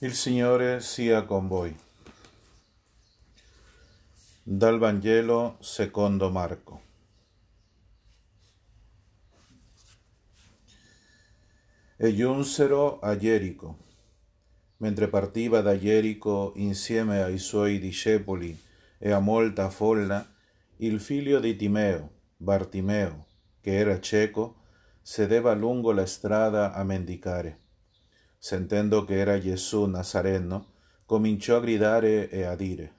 Il Signore sia con voi. Dal Vangelo secondo Marco. E giunsero a Gerico. Mentre partiva da Gerico insieme ai suoi discepoli e a molta folla, il figlio di Timeo, Bartimeo, che era cieco, sedeva lungo la strada a mendicare sentendo che era Gesù Nazareno, cominciò a gridare e a dire,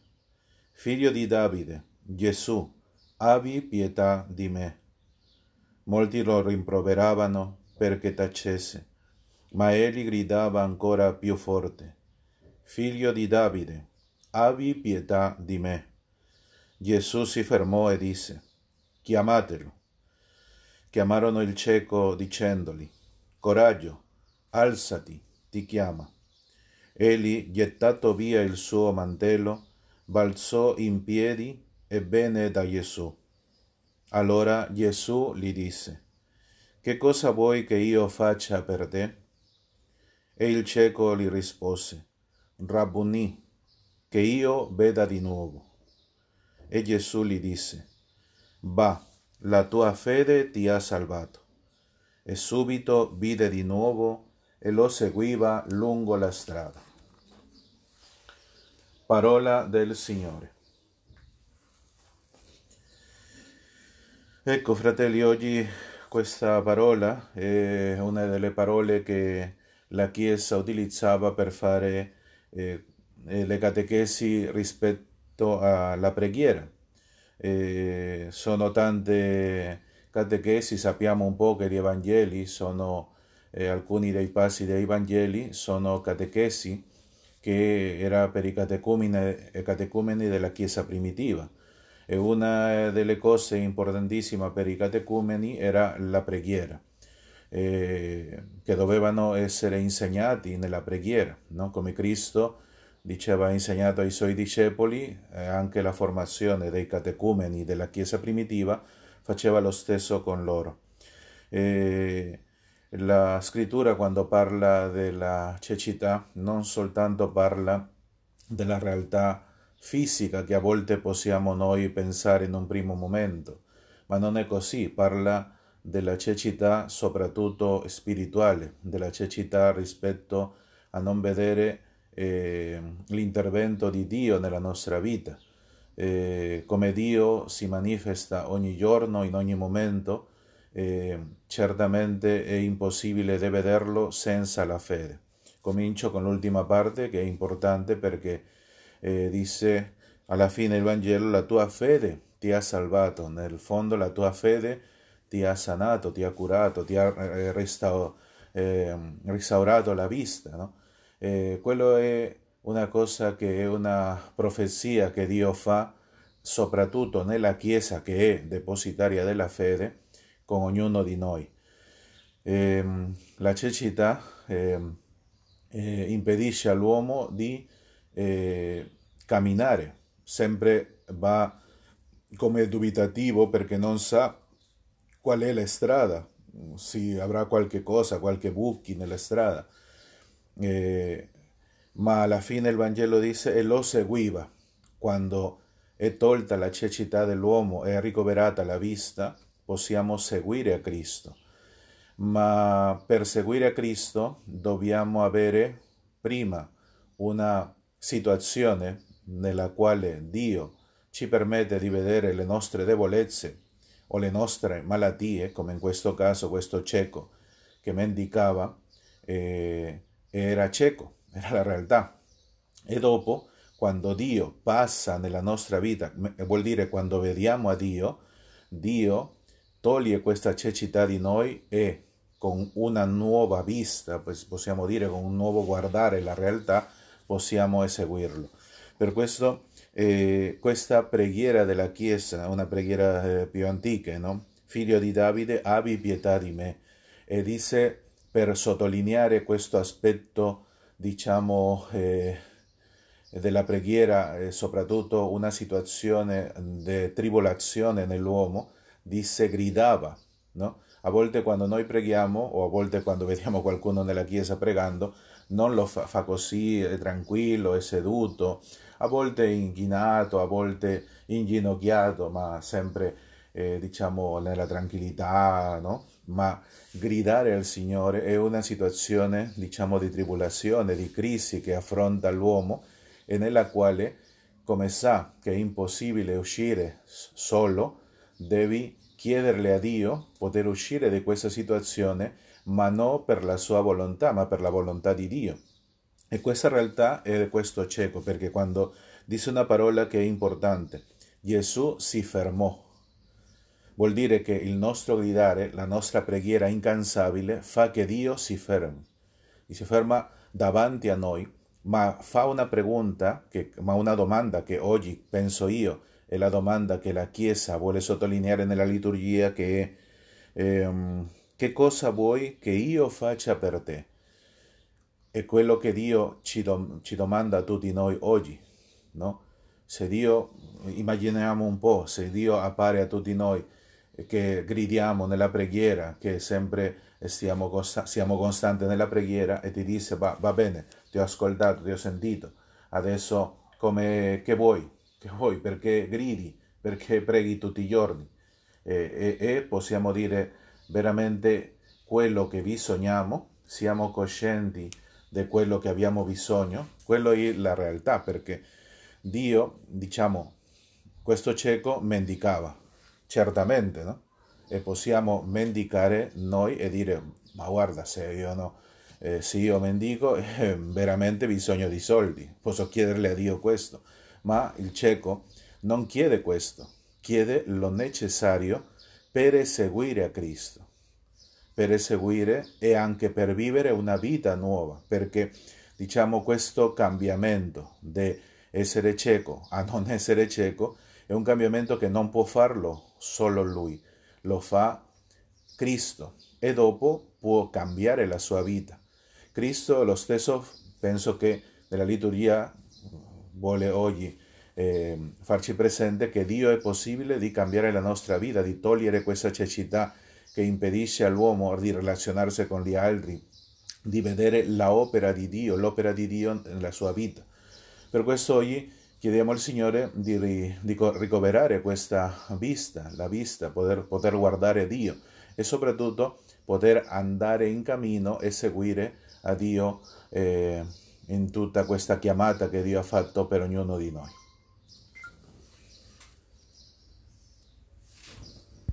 Figlio di Davide, Gesù, abbi pietà di me. Molti lo rimproveravano perché tacesse, ma egli gridava ancora più forte, Figlio di Davide, abbi pietà di me. Gesù si fermò e disse, Chiamatelo. Chiamarono il cieco dicendogli, Coraggio, alzati ti chiama. Egli, gettato via il suo mantello, balzò in piedi e venne da Gesù. Allora Gesù gli disse, Che cosa vuoi che io faccia per te? E il cieco gli rispose, Rabbuni, che io veda di nuovo. E Gesù gli disse, Va, la tua fede ti ha salvato. E subito vide di nuovo e lo seguiva lungo la strada. Parola del Signore. Ecco, fratelli, oggi questa parola è una delle parole che la Chiesa utilizzava per fare eh, le catechesi rispetto alla preghiera. Eh, sono tante catechesi, sappiamo un po' che gli Evangeli sono eh, alcuni dei passi dei Vangeli sono catechesi che era per i catecumeni, catecumeni della Chiesa primitiva. E una delle cose importantissime per i catecumeni era la preghiera, eh, che dovevano essere insegnati nella preghiera, no? come Cristo diceva ha insegnato ai suoi discepoli, eh, anche la formazione dei catecumeni della Chiesa primitiva faceva lo stesso con loro. Eh, la scrittura quando parla della cecità non soltanto parla della realtà fisica che a volte possiamo noi pensare in un primo momento, ma non è così, parla della cecità soprattutto spirituale, della cecità rispetto a non vedere eh, l'intervento di Dio nella nostra vita, eh, come Dio si manifesta ogni giorno, in ogni momento, eh, certamente è impossibile di vederlo senza la fede. Comincio con l'ultima parte che è importante perché eh, dice alla fine del Vangelo la tua fede ti ha salvato, nel fondo la tua fede ti ha sanato, ti ha curato, ti ha eh, eh, restaurato la vista. No? Eh, quello è una cosa che è una profezia che Dio fa soprattutto nella Chiesa che è depositaria della fede con ognuno di noi. Eh, la cecità eh, eh, impedisce all'uomo di eh, camminare, sempre va come dubitativo perché non sa qual è la strada, se avrà qualche cosa, qualche buchi nella strada. Eh, ma alla fine il Vangelo dice e lo seguiva quando è tolta la cecità dell'uomo e ricoverata la vista possiamo seguire a Cristo. Ma per seguire a Cristo dobbiamo avere prima una situazione nella quale Dio ci permette di vedere le nostre debolezze o le nostre malattie, come in questo caso questo cieco che mendicava eh, era cieco, era la realtà. E dopo, quando Dio passa nella nostra vita, vuol dire quando vediamo a Dio, Dio toglie questa cecità di noi e con una nuova vista, possiamo dire con un nuovo guardare la realtà, possiamo eseguirlo. Per questo eh, questa preghiera della Chiesa, una preghiera eh, più antica, no? Figlio di Davide, abbi pietà di me. E dice per sottolineare questo aspetto, diciamo, eh, della preghiera, soprattutto una situazione di tribolazione nell'uomo, disse gridava, no? A volte quando noi preghiamo o a volte quando vediamo qualcuno nella chiesa pregando, non lo fa, fa così, è tranquillo, è seduto, a volte inchinato, a volte inginocchiato, ma sempre eh, diciamo nella tranquillità, no? Ma gridare al Signore è una situazione, diciamo, di tribolazione, di crisi che affronta l'uomo e nella quale, come sa che è impossibile uscire solo, devi chiederle a Dio poter uscire da questa situazione, ma non per la sua volontà, ma per la volontà di Dio. E questa realtà è questo cieco, perché quando dice una parola che è importante, Gesù si fermò. Vuol dire che il nostro gridare, la nostra preghiera incansabile fa che Dio si fermi. E si ferma davanti a noi, ma fa una pregunta, che, ma una domanda che oggi penso io è la domanda che la Chiesa vuole sottolineare nella liturgia che è ehm, che cosa vuoi che io faccia per te? È quello che Dio ci, dom- ci domanda a tutti noi oggi, no? Se Dio, immaginiamo un po', se Dio appare a tutti noi che gridiamo nella preghiera, che sempre stiamo costa- siamo costanti nella preghiera e ti dice va, va bene, ti ho ascoltato, ti ho sentito, adesso come, che vuoi? Che vuoi? Perché gridi? Perché preghi tutti i giorni? E, e, e possiamo dire veramente quello che bisogniamo, siamo coscienti di quello che abbiamo bisogno, quello è la realtà, perché Dio, diciamo, questo cieco mendicava, certamente, no? E possiamo mendicare noi e dire, ma guarda, se io, no, eh, se io mendico, eh, veramente bisogno di soldi, posso chiederle a Dio questo, ma il cieco non chiede questo, chiede lo necessario per seguire a Cristo, per seguire e anche per vivere una vita nuova, perché diciamo questo cambiamento di essere cieco a non essere cieco è un cambiamento che non può farlo solo lui, lo fa Cristo e dopo può cambiare la sua vita. Cristo lo stesso penso che nella liturgia vuole oggi eh, farci presente che Dio è possibile di cambiare la nostra vita, di togliere questa cecità che impedisce all'uomo di relazionarsi con gli altri, di vedere l'opera di Dio, l'opera di Dio nella sua vita. Per questo oggi chiediamo al Signore di, di ricoverare questa vista, la vista, poter, poter guardare Dio e soprattutto poter andare in cammino e seguire a Dio eh, in tutta questa chiamata che Dio ha fatto per ognuno di noi.